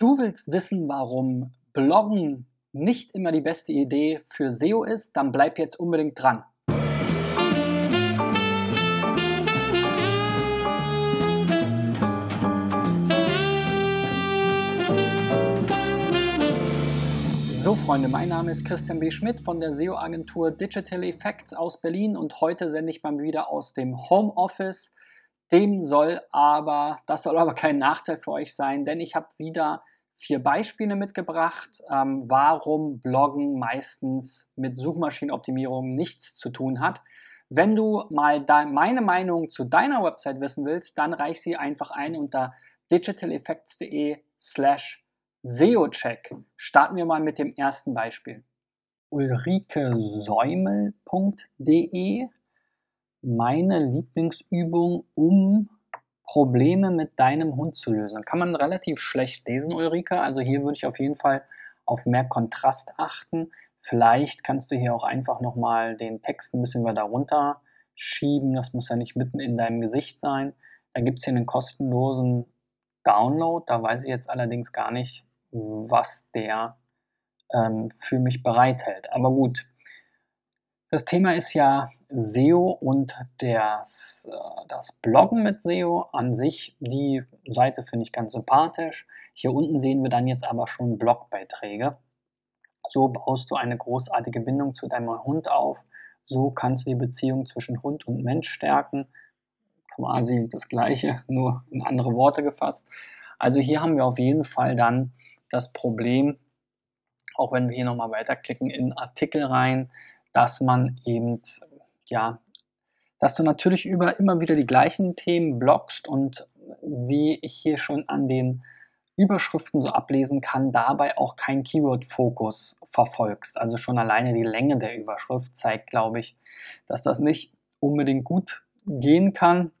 Du willst wissen, warum Bloggen nicht immer die beste Idee für SEO ist? Dann bleib jetzt unbedingt dran. So Freunde, mein Name ist Christian B. Schmidt von der SEO-Agentur Digital Effects aus Berlin und heute sende ich mal wieder aus dem Homeoffice. Dem soll aber, das soll aber kein Nachteil für euch sein, denn ich habe wieder vier Beispiele mitgebracht, ähm, warum Bloggen meistens mit Suchmaschinenoptimierung nichts zu tun hat. Wenn du mal meine Meinung zu deiner Website wissen willst, dann reich sie einfach ein unter digitaleffects.de slash SEO-Check. Starten wir mal mit dem ersten Beispiel. ulrikesäumel.de Meine Lieblingsübung, um Probleme mit deinem Hund zu lösen. Kann man relativ schlecht lesen, Ulrike. Also hier würde ich auf jeden Fall auf mehr Kontrast achten. Vielleicht kannst du hier auch einfach nochmal den Text ein bisschen weiter runter schieben. Das muss ja nicht mitten in deinem Gesicht sein. Da gibt es hier einen kostenlosen Download. Da weiß ich jetzt allerdings gar nicht, was der ähm, für mich bereithält. Aber gut, das Thema ist ja SEO und das, äh, das Bloggen mit SEO an sich. Die Seite finde ich ganz sympathisch. Hier unten sehen wir dann jetzt aber schon Blogbeiträge. So baust du eine großartige Bindung zu deinem Hund auf. So kannst du die Beziehung zwischen Hund und Mensch stärken. Quasi das gleiche, nur in andere Worte gefasst. Also hier haben wir auf jeden Fall dann das Problem, auch wenn wir hier nochmal weiterklicken in Artikel rein, dass man eben, ja, dass du natürlich über immer wieder die gleichen Themen blockst und wie ich hier schon an den Überschriften so ablesen kann, dabei auch kein Keyword-Fokus verfolgst. Also schon alleine die Länge der Überschrift zeigt, glaube ich, dass das nicht unbedingt gut gehen kann.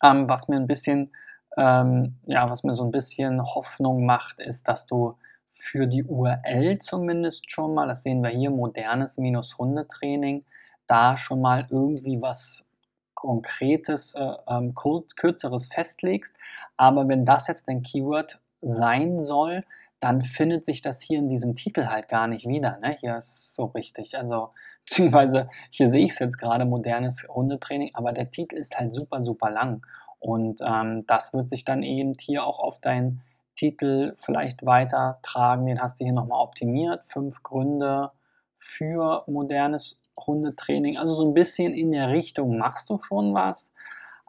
Ähm, was mir ein bisschen, ähm, ja, was mir so ein bisschen Hoffnung macht, ist, dass du für die URL zumindest schon mal, das sehen wir hier, modernes Hundetraining, da schon mal irgendwie was Konkretes, äh, ähm, kürzeres festlegst. Aber wenn das jetzt ein Keyword sein soll, dann findet sich das hier in diesem Titel halt gar nicht wieder. Ne? Hier ist so richtig. Also, beziehungsweise hier sehe ich es jetzt gerade, modernes Hundetraining, aber der Titel ist halt super, super lang. Und ähm, das wird sich dann eben hier auch auf dein Titel vielleicht weitertragen. Den hast du hier nochmal optimiert. Fünf Gründe für modernes Hundetraining. Also so ein bisschen in der Richtung machst du schon was.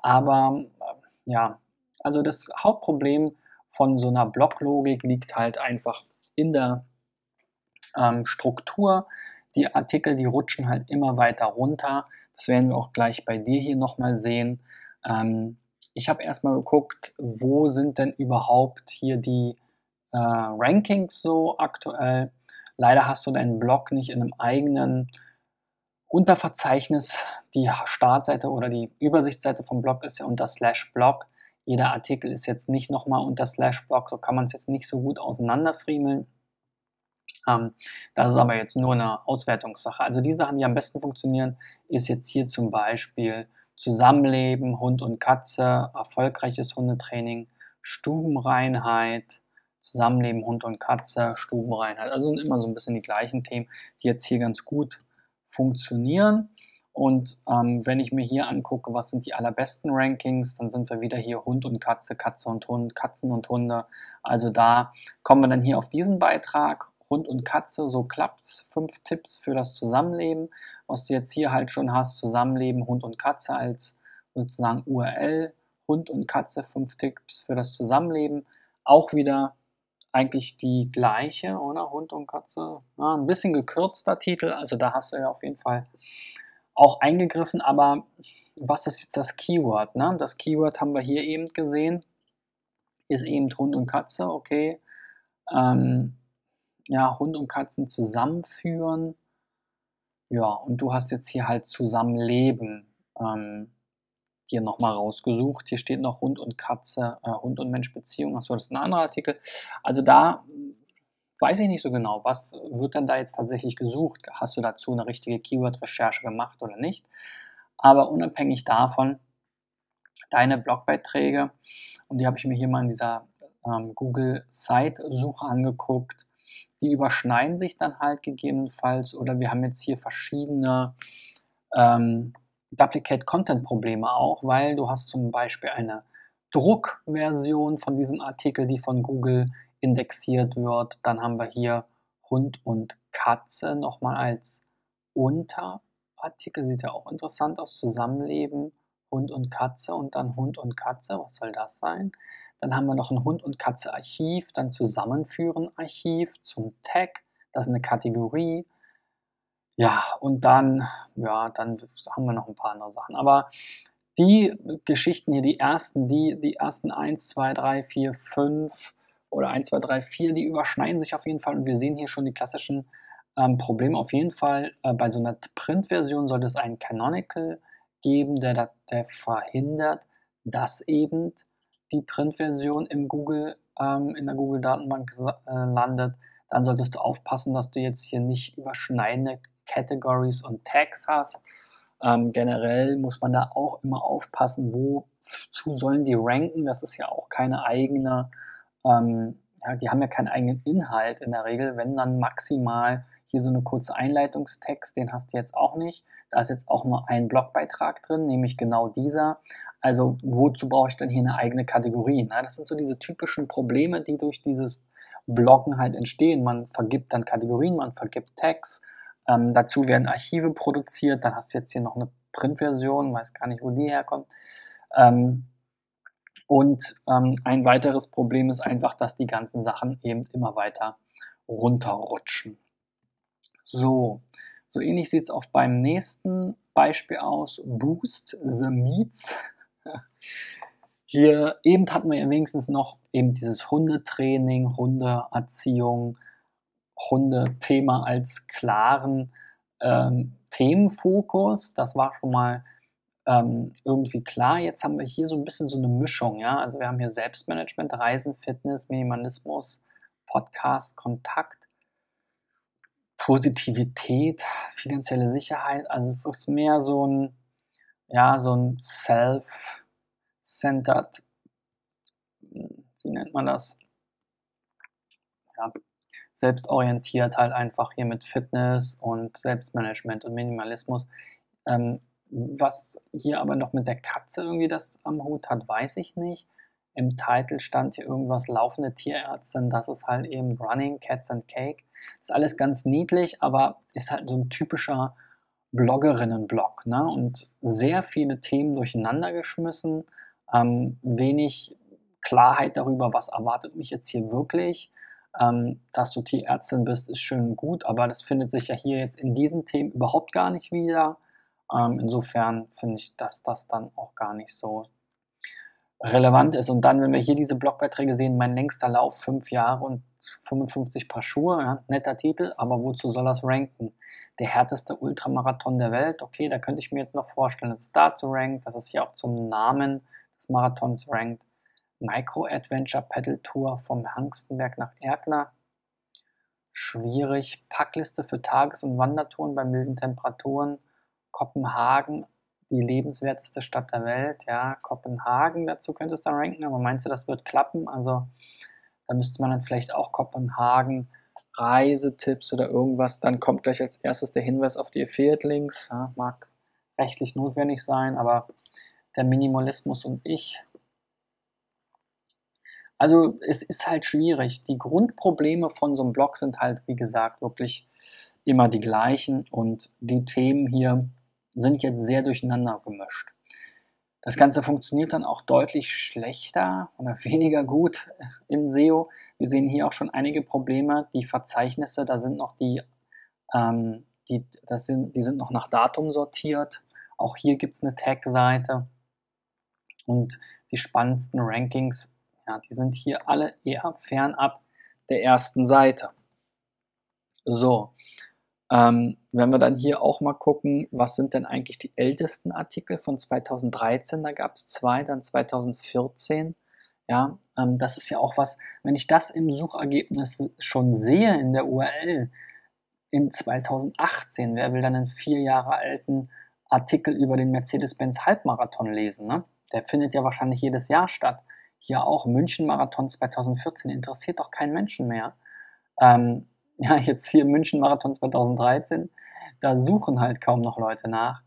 Aber äh, ja, also das Hauptproblem von so einer Blocklogik liegt halt einfach in der ähm, Struktur. Die Artikel, die rutschen halt immer weiter runter. Das werden wir auch gleich bei dir hier nochmal sehen. Ähm, ich habe erstmal geguckt, wo sind denn überhaupt hier die äh, Rankings so aktuell. Leider hast du deinen Blog nicht in einem eigenen Unterverzeichnis. Die Startseite oder die Übersichtsseite vom Blog ist ja unter slash Blog. Jeder Artikel ist jetzt nicht nochmal unter slash Blog, so kann man es jetzt nicht so gut auseinanderfriemeln. Ähm, das ist aber jetzt nur eine Auswertungssache. Also die Sachen, die am besten funktionieren, ist jetzt hier zum Beispiel Zusammenleben, Hund und Katze, erfolgreiches Hundetraining, Stubenreinheit, Zusammenleben, Hund und Katze, Stubenreinheit. Also sind immer so ein bisschen die gleichen Themen, die jetzt hier ganz gut funktionieren. Und ähm, wenn ich mir hier angucke, was sind die allerbesten Rankings, dann sind wir wieder hier Hund und Katze, Katze und Hund, Katzen und Hunde. Also da kommen wir dann hier auf diesen Beitrag Hund und Katze, so klappt's. Fünf Tipps für das Zusammenleben, was du jetzt hier halt schon hast, Zusammenleben Hund und Katze als sozusagen URL, Hund und Katze, fünf Tipps für das Zusammenleben. Auch wieder eigentlich die gleiche, oder? Hund und Katze. Ja, ein bisschen gekürzter Titel, also da hast du ja auf jeden Fall auch eingegriffen, aber was ist jetzt das Keyword? Ne? Das Keyword haben wir hier eben gesehen, ist eben Hund und Katze, okay. Ähm, ja, Hund und Katzen zusammenführen. Ja, und du hast jetzt hier halt Zusammenleben ähm, hier nochmal rausgesucht. Hier steht noch Hund und Katze, äh, Hund und Mensch Beziehung. Achso, das ist ein anderer Artikel. Also da weiß ich nicht so genau, was wird denn da jetzt tatsächlich gesucht? Hast du dazu eine richtige Keyword-Recherche gemacht oder nicht? Aber unabhängig davon, deine Blogbeiträge, und die habe ich mir hier mal in dieser ähm, Google Site-Suche angeguckt. Die überschneiden sich dann halt gegebenenfalls oder wir haben jetzt hier verschiedene ähm, Duplicate Content Probleme auch, weil du hast zum Beispiel eine Druckversion von diesem Artikel, die von Google indexiert wird. Dann haben wir hier Hund und Katze nochmal als Unterartikel. Sieht ja auch interessant aus. Zusammenleben, Hund und Katze und dann Hund und Katze. Was soll das sein? Dann haben wir noch ein Hund und Katze Archiv, dann Zusammenführen Archiv zum Tag. Das ist eine Kategorie. Ja, und dann, ja, dann haben wir noch ein paar andere Sachen. Aber die Geschichten hier, die ersten, die, die ersten 1, 2, 3, 4, 5 oder 1, 2, 3, 4, die überschneiden sich auf jeden Fall und wir sehen hier schon die klassischen ähm, Probleme. Auf jeden Fall äh, bei so einer Print-Version sollte es einen Canonical geben, der, der verhindert, dass eben die Print-Version im Google, ähm, in der Google-Datenbank äh, landet. Dann solltest du aufpassen, dass du jetzt hier nicht überschneidende Categories und Tags hast. Ähm, generell muss man da auch immer aufpassen, wozu sollen die ranken. Das ist ja auch keine eigene, ähm, ja, die haben ja keinen eigenen Inhalt in der Regel, wenn dann maximal hier so eine kurze Einleitungstext, den hast du jetzt auch nicht. Da ist jetzt auch nur ein Blogbeitrag drin, nämlich genau dieser. Also wozu brauche ich denn hier eine eigene Kategorie? Na, das sind so diese typischen Probleme, die durch dieses Bloggen halt entstehen. Man vergibt dann Kategorien, man vergibt Tags, ähm, dazu werden Archive produziert. Dann hast du jetzt hier noch eine Printversion, weiß gar nicht, wo die herkommt. Ähm, und ähm, ein weiteres Problem ist einfach, dass die ganzen Sachen eben immer weiter runterrutschen. So, so ähnlich sieht es auch beim nächsten Beispiel aus. Boost the Meets. Hier eben hatten wir ja wenigstens noch eben dieses Hundetraining, Hundeerziehung, Hunde-Thema als klaren ähm, Themenfokus. Das war schon mal ähm, irgendwie klar. Jetzt haben wir hier so ein bisschen so eine Mischung. Ja? Also wir haben hier Selbstmanagement, Reisen, Fitness, Minimalismus, Podcast, Kontakt, Positivität, finanzielle Sicherheit. Also es ist mehr so ein, ja, so ein self-centered, wie nennt man das? Ja, selbstorientiert halt einfach hier mit Fitness und Selbstmanagement und Minimalismus. Ähm, was hier aber noch mit der Katze irgendwie das am Hut hat, weiß ich nicht. Im Titel stand hier irgendwas laufende Tierärztin, das ist halt eben Running Cats and Cake. Ist alles ganz niedlich, aber ist halt so ein typischer Bloggerinnen-Blog. Ne? Und sehr viele Themen durcheinander geschmissen, ähm, wenig Klarheit darüber, was erwartet mich jetzt hier wirklich. Ähm, dass du Tierärztin bist, ist schön und gut, aber das findet sich ja hier jetzt in diesen Themen überhaupt gar nicht wieder. Ähm, insofern finde ich, dass das dann auch gar nicht so relevant ist. Und dann, wenn wir hier diese Blogbeiträge sehen, mein längster Lauf, fünf Jahre und 55 Paar Schuhe, ja, netter Titel, aber wozu soll das ranken? Der härteste Ultramarathon der Welt, okay, da könnte ich mir jetzt noch vorstellen, dass es dazu rankt, dass es hier auch zum Namen des Marathons rankt. Micro-Adventure Pedal Tour vom Hangstenberg nach Erkner. Schwierig. Packliste für Tages- und Wandertouren bei milden Temperaturen. Kopenhagen, die lebenswerteste Stadt der Welt. Ja, Kopenhagen, dazu könnte es dann ranken, aber meinst du, das wird klappen? Also da müsste man dann vielleicht auch Kopenhagen Reisetipps oder irgendwas. Dann kommt gleich als erstes der Hinweis auf die Affiliate-Links. Ja, mag rechtlich notwendig sein, aber der Minimalismus und ich also es ist halt schwierig. Die Grundprobleme von so einem Blog sind halt, wie gesagt, wirklich immer die gleichen und die Themen hier sind jetzt sehr durcheinander gemischt. Das Ganze funktioniert dann auch deutlich schlechter oder weniger gut in SEO. Wir sehen hier auch schon einige Probleme. Die Verzeichnisse, da sind noch die, ähm, die, das sind, die sind noch nach Datum sortiert. Auch hier gibt es eine Tag-Seite. Und die spannendsten Rankings ja, die sind hier alle eher fernab der ersten Seite. So, ähm, wenn wir dann hier auch mal gucken, was sind denn eigentlich die ältesten Artikel von 2013, da gab es zwei, dann 2014. Ja, ähm, das ist ja auch was, wenn ich das im Suchergebnis schon sehe in der URL in 2018, wer will dann einen vier Jahre alten Artikel über den Mercedes-Benz Halbmarathon lesen? Ne? Der findet ja wahrscheinlich jedes Jahr statt. hier auch München-Marathon 2014 interessiert doch keinen Menschen mehr. Ähm, ja, jetzt hier München-Marathon 2013, da suchen halt kaum noch Leute nach.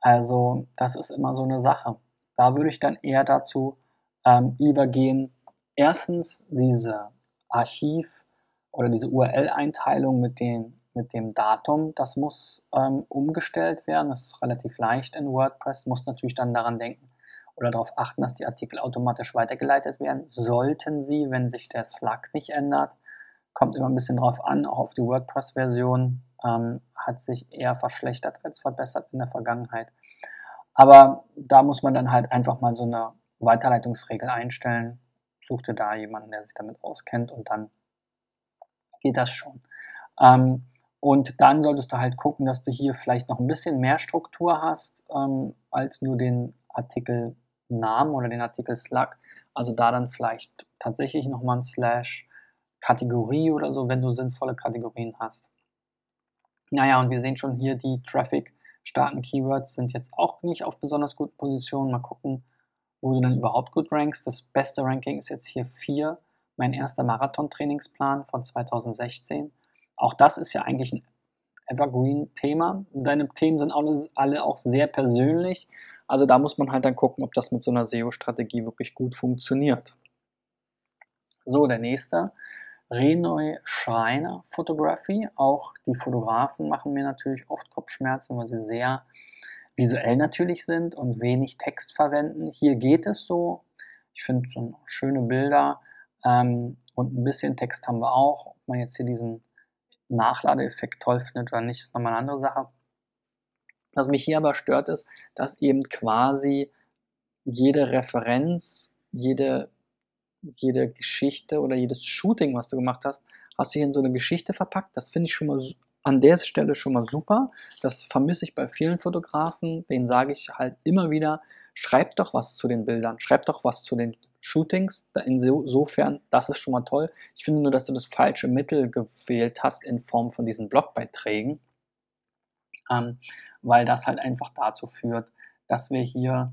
Also das ist immer so eine Sache. Da würde ich dann eher dazu ähm, übergehen, erstens diese Archiv- oder diese URL-Einteilung mit, mit dem Datum, das muss ähm, umgestellt werden. Das ist relativ leicht in WordPress. Muss natürlich dann daran denken oder darauf achten, dass die Artikel automatisch weitergeleitet werden. Sollten sie, wenn sich der Slug nicht ändert. Kommt immer ein bisschen drauf an, auch auf die WordPress-Version ähm, hat sich eher verschlechtert als verbessert in der Vergangenheit. Aber da muss man dann halt einfach mal so eine Weiterleitungsregel einstellen. Such dir da jemanden, der sich damit auskennt und dann geht das schon. Ähm, und dann solltest du halt gucken, dass du hier vielleicht noch ein bisschen mehr Struktur hast ähm, als nur den Artikelnamen oder den Artikel Slug. Also da dann vielleicht tatsächlich nochmal ein Slash Kategorie oder so, wenn du sinnvolle Kategorien hast. Naja, und wir sehen schon hier, die Traffic-starken Keywords sind jetzt auch nicht auf besonders guten Positionen. Mal gucken, wo du dann überhaupt gut rankst. Das beste Ranking ist jetzt hier 4, mein erster Marathon-Trainingsplan von 2016. Auch das ist ja eigentlich ein Evergreen-Thema. Deine Themen sind alle, alle auch sehr persönlich. Also da muss man halt dann gucken, ob das mit so einer SEO-Strategie wirklich gut funktioniert. So, der nächste. Renoy Schreiner Photography. Auch die Fotografen machen mir natürlich oft Kopfschmerzen, weil sie sehr visuell natürlich sind und wenig Text verwenden. Hier geht es so. Ich finde so schöne Bilder ähm, und ein bisschen Text haben wir auch. Ob man jetzt hier diesen Nachladeeffekt toll findet oder nicht, ist nochmal eine andere Sache. Was mich hier aber stört, ist, dass eben quasi jede Referenz, jede, jede Geschichte oder jedes Shooting, was du gemacht hast, hast du hier in so eine Geschichte verpackt. Das finde ich schon mal an der Stelle schon mal super. Das vermisse ich bei vielen Fotografen. Den sage ich halt immer wieder, schreibt doch was zu den Bildern, schreibt doch was zu den Shootings. Insofern, das ist schon mal toll. Ich finde nur, dass du das falsche Mittel gewählt hast in Form von diesen Blogbeiträgen, ähm, weil das halt einfach dazu führt, dass wir hier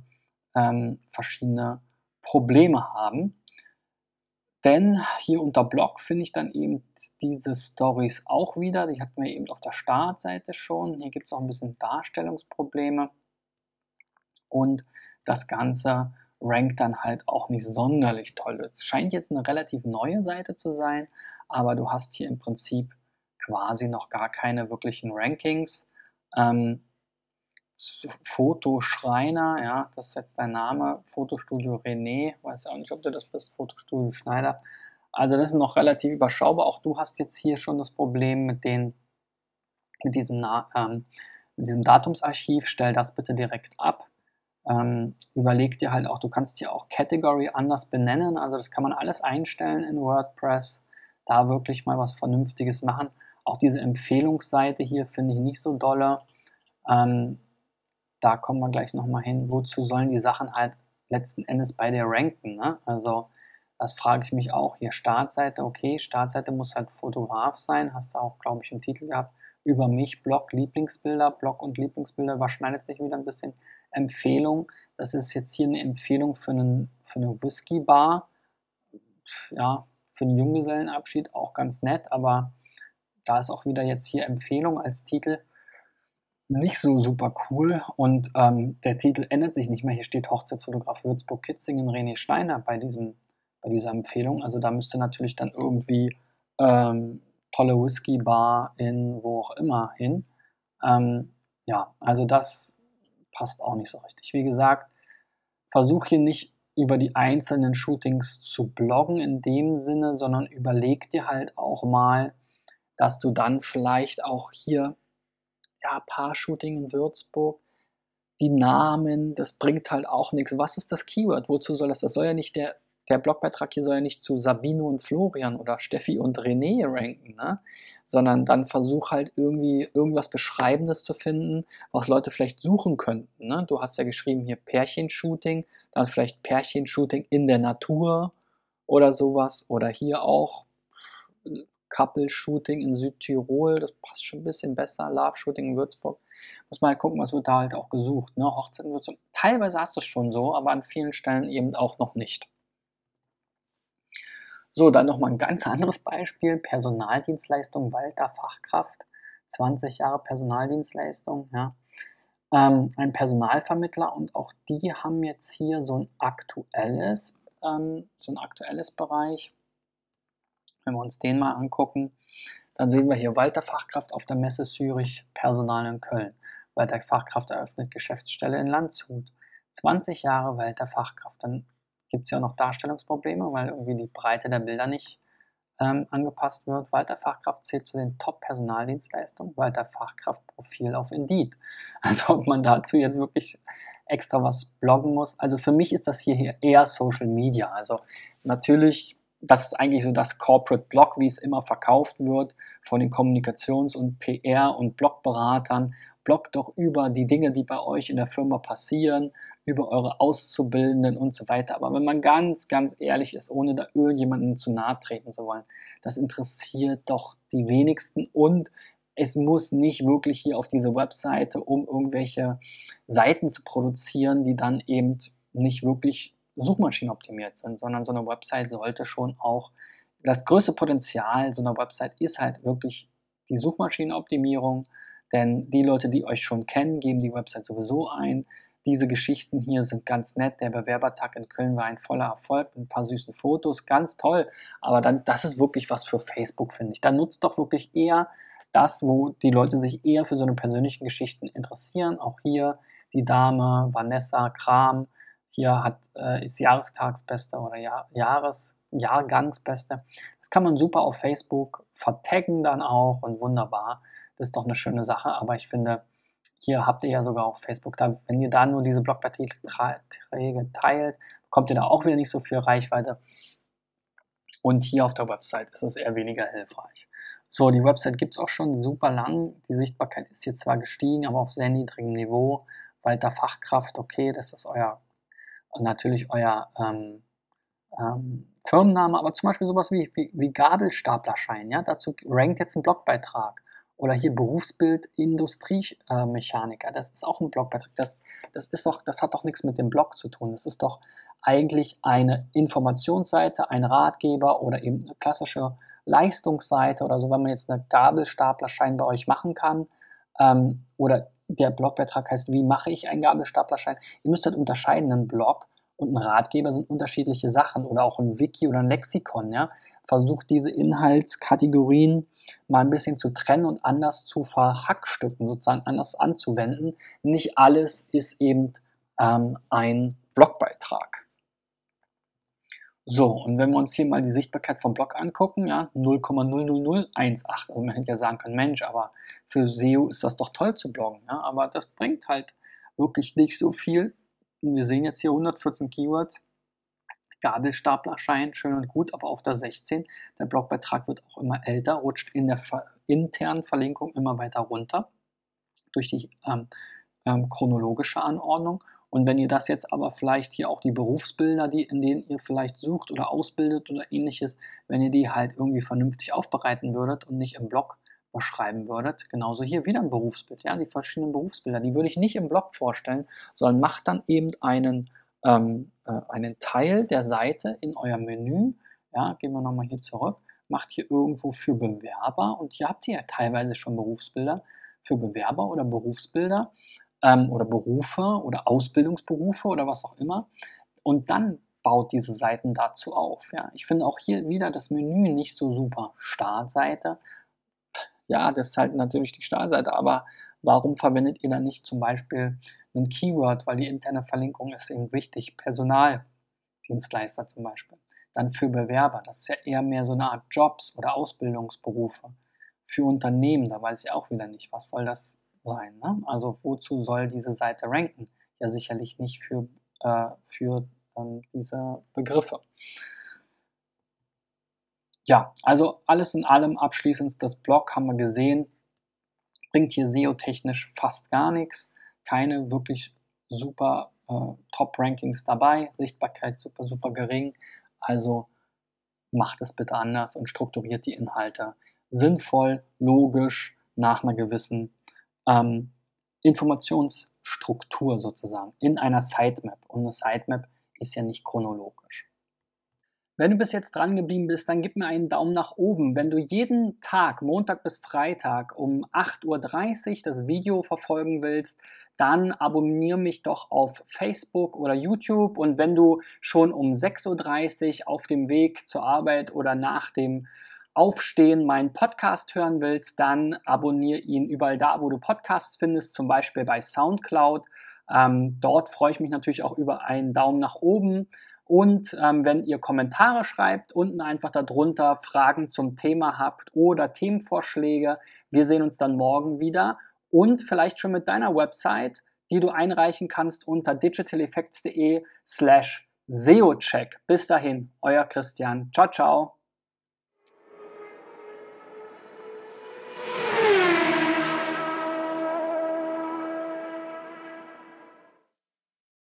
ähm, verschiedene Probleme haben. Denn hier unter Blog finde ich dann eben diese Stories auch wieder. Die hatten wir eben auf der Startseite schon. Hier gibt es auch ein bisschen Darstellungsprobleme. Und das Ganze rankt dann halt auch nicht sonderlich toll. Es scheint jetzt eine relativ neue Seite zu sein, aber du hast hier im Prinzip quasi noch gar keine wirklichen Rankings. Ähm, Fotoschreiner, ja, das ist jetzt dein Name, Fotostudio René, weiß auch nicht, ob du das bist, Fotostudio Schneider. Also das ist noch relativ überschaubar. Auch du hast jetzt hier schon das Problem mit, den, mit, diesem, ähm, mit diesem Datumsarchiv. Stell das bitte direkt ab. Ähm, überleg dir halt auch, du kannst hier auch Category anders benennen. Also das kann man alles einstellen in WordPress. Da wirklich mal was Vernünftiges machen. Auch diese Empfehlungsseite hier finde ich nicht so dolle. Ähm, da kommen wir gleich nochmal hin, wozu sollen die Sachen halt letzten Endes bei dir ranken. Ne? Also das frage ich mich auch. Hier Startseite, okay, Startseite muss halt Fotograf sein, hast du auch, glaube ich, einen Titel gehabt. Über mich, Blog, Lieblingsbilder, Blog und Lieblingsbilder überschneidet sich wieder ein bisschen. Empfehlung, das ist jetzt hier eine Empfehlung für, einen, für eine Whisky-Bar. Ja, für einen Junggesellenabschied auch ganz nett, aber da ist auch wieder jetzt hier Empfehlung als Titel nicht so super cool und ähm, der Titel ändert sich nicht mehr. Hier steht Hochzeitsfotograf Würzburg-Kitzingen René Steiner bei, diesem, bei dieser Empfehlung. Also da müsste natürlich dann irgendwie ähm, tolle Whisky-Bar in wo auch immer hin. Ähm, ja, also das passt auch nicht so richtig. Wie gesagt, versuch hier nicht über die einzelnen Shootings zu bloggen in dem Sinne, sondern überleg dir halt auch mal, dass du dann vielleicht auch hier ja, Paar-Shooting in Würzburg, die Namen, das bringt halt auch nichts. Was ist das Keyword? Wozu soll das? Das soll ja nicht der, der Blogbeitrag hier soll ja nicht zu Sabino und Florian oder Steffi und René ranken, ne? sondern dann versuch halt irgendwie irgendwas Beschreibendes zu finden, was Leute vielleicht suchen könnten. Ne? Du hast ja geschrieben hier Pärchenshooting, dann vielleicht Pärchenshooting in der Natur oder sowas oder hier auch Couple-Shooting in Südtirol, das passt schon ein bisschen besser. Love-Shooting in Würzburg. Muss halt gucken, was wird da halt auch gesucht. Ne? Hochzeiten wird so, teilweise hast du es schon so, aber an vielen Stellen eben auch noch nicht. So, dann nochmal ein ganz anderes Beispiel. Personaldienstleistung, Walter Fachkraft. 20 Jahre Personaldienstleistung, ja. Ähm, ein Personalvermittler und auch die haben jetzt hier so ein aktuelles, ähm, so ein aktuelles Bereich. Wenn wir uns den mal angucken, dann sehen wir hier Walter Fachkraft auf der Messe Zürich, Personal in Köln. Walter Fachkraft eröffnet Geschäftsstelle in Landshut. 20 Jahre Walter Fachkraft. Dann gibt es ja noch Darstellungsprobleme, weil irgendwie die Breite der Bilder nicht ähm, angepasst wird. Walter Fachkraft zählt zu den Top-Personaldienstleistungen. Walter Fachkraft Profil auf Indeed. Also ob man dazu jetzt wirklich extra was bloggen muss. Also für mich ist das hier eher Social Media. Also natürlich, das ist eigentlich so das Corporate Blog, wie es immer verkauft wird von den Kommunikations- und PR- und Blogberatern bloggt doch über die Dinge, die bei euch in der Firma passieren, über eure Auszubildenden und so weiter. Aber wenn man ganz, ganz ehrlich ist, ohne da irgendjemandem zu nahe treten zu wollen, das interessiert doch die wenigsten und es muss nicht wirklich hier auf diese Webseite, um irgendwelche Seiten zu produzieren, die dann eben nicht wirklich suchmaschinenoptimiert sind, sondern so eine Website sollte schon auch das größte Potenzial so einer Website ist halt wirklich die Suchmaschinenoptimierung denn die Leute, die euch schon kennen, geben die Website sowieso ein. Diese Geschichten hier sind ganz nett. Der Bewerbertag in Köln war ein voller Erfolg mit ein paar süßen Fotos, ganz toll. Aber dann, das ist wirklich was für Facebook, finde ich. Dann nutzt doch wirklich eher das, wo die Leute sich eher für so eine persönlichen Geschichten interessieren. Auch hier die Dame Vanessa Kram. Hier hat, äh, ist Jahrestagsbeste oder Jahr, Jahres, Jahrgangsbeste. Das kann man super auf Facebook vertaggen dann auch und wunderbar. Das ist doch eine schöne Sache, aber ich finde, hier habt ihr ja sogar auch Facebook. Da, wenn ihr da nur diese Blogbeiträge teilt, bekommt ihr da auch wieder nicht so viel Reichweite. Und hier auf der Website ist es eher weniger hilfreich. So, die Website gibt es auch schon super lang. Die Sichtbarkeit ist jetzt zwar gestiegen, aber auf sehr niedrigem Niveau. Walter Fachkraft, okay, das ist euer, natürlich euer ähm, ähm, Firmenname, aber zum Beispiel sowas wie, wie, wie Gabelstaplerschein. Ja? Dazu rankt jetzt ein Blogbeitrag. Oder hier Berufsbild Industriemechaniker. Das ist auch ein Blogbeitrag. Das, das, ist doch, das hat doch nichts mit dem Blog zu tun. Das ist doch eigentlich eine Informationsseite, ein Ratgeber oder eben eine klassische Leistungsseite oder so, wenn man jetzt eine Gabelstaplerschein bei euch machen kann. Ähm, oder der Blogbeitrag heißt, wie mache ich einen Gabelstaplerschein? Ihr müsst halt unterscheiden, ein Blog und ein Ratgeber sind unterschiedliche Sachen oder auch ein Wiki oder ein Lexikon. Ja? Versucht diese Inhaltskategorien mal ein bisschen zu trennen und anders zu verhackstücken, sozusagen anders anzuwenden. Nicht alles ist eben ähm, ein Blogbeitrag. So, und wenn wir uns hier mal die Sichtbarkeit vom Blog angucken, ja, 0,00018. Also man hätte ja sagen können, Mensch, aber für SEO ist das doch toll zu bloggen. Ja, aber das bringt halt wirklich nicht so viel. Wir sehen jetzt hier 114 Keywords. Gabelstaplerschein, schön und gut, aber auf der 16, der Blogbeitrag wird auch immer älter, rutscht in der ver internen Verlinkung immer weiter runter durch die ähm, ähm, chronologische Anordnung. Und wenn ihr das jetzt aber vielleicht hier auch die Berufsbilder, die, in denen ihr vielleicht sucht oder ausbildet oder ähnliches, wenn ihr die halt irgendwie vernünftig aufbereiten würdet und nicht im Blog beschreiben würdet, genauso hier wieder ein Berufsbild, ja, die verschiedenen Berufsbilder, die würde ich nicht im Blog vorstellen, sondern macht dann eben einen ähm, äh, einen Teil der Seite in euer Menü. Ja, gehen wir nochmal hier zurück. Macht hier irgendwo für Bewerber und hier habt ihr ja teilweise schon Berufsbilder für Bewerber oder Berufsbilder ähm, oder Berufe oder Ausbildungsberufe oder was auch immer. Und dann baut diese Seiten dazu auf. Ja. Ich finde auch hier wieder das Menü nicht so super. Startseite. Ja, das ist halt natürlich die Startseite, aber Warum verwendet ihr dann nicht zum Beispiel ein Keyword, weil die interne Verlinkung ist eben wichtig, Personaldienstleister zum Beispiel. Dann für Bewerber, das ist ja eher mehr so eine Art Jobs oder Ausbildungsberufe. Für Unternehmen, da weiß ich auch wieder nicht, was soll das sein. Ne? Also wozu soll diese Seite ranken? Ja sicherlich nicht für, äh, für ähm, diese Begriffe. Ja, also alles in allem abschließend das Blog haben wir gesehen, bringt hier SEO-technisch fast gar nichts. Keine wirklich super äh, Top-Rankings dabei. Sichtbarkeit super, super gering. Also macht es bitte anders und strukturiert die Inhalte sinnvoll, logisch, nach einer gewissen ähm, Informationsstruktur sozusagen in einer Sitemap. Und eine Sitemap ist ja nicht chronologisch. Wenn du bis jetzt dran geblieben bist, dann gib mir einen Daumen nach oben. Wenn du jeden Tag, Montag bis Freitag um 8.30 Uhr das Video verfolgen willst, dann abonniere mich doch auf Facebook oder YouTube. Und wenn du schon um 6.30 Uhr auf dem Weg zur Arbeit oder nach dem Aufstehen meinen Podcast hören willst, dann abonniere ihn überall da, wo du Podcasts findest, zum Beispiel bei SoundCloud. Ähm, dort freue ich mich natürlich auch über einen Daumen nach oben. Und ähm, wenn ihr Kommentare schreibt, unten einfach darunter Fragen zum Thema habt oder Themenvorschläge, wir sehen uns dann morgen wieder und vielleicht schon mit deiner Website, die du einreichen kannst unter digitaleffects.de slash SEOcheck. Bis dahin, euer Christian. Ciao, ciao.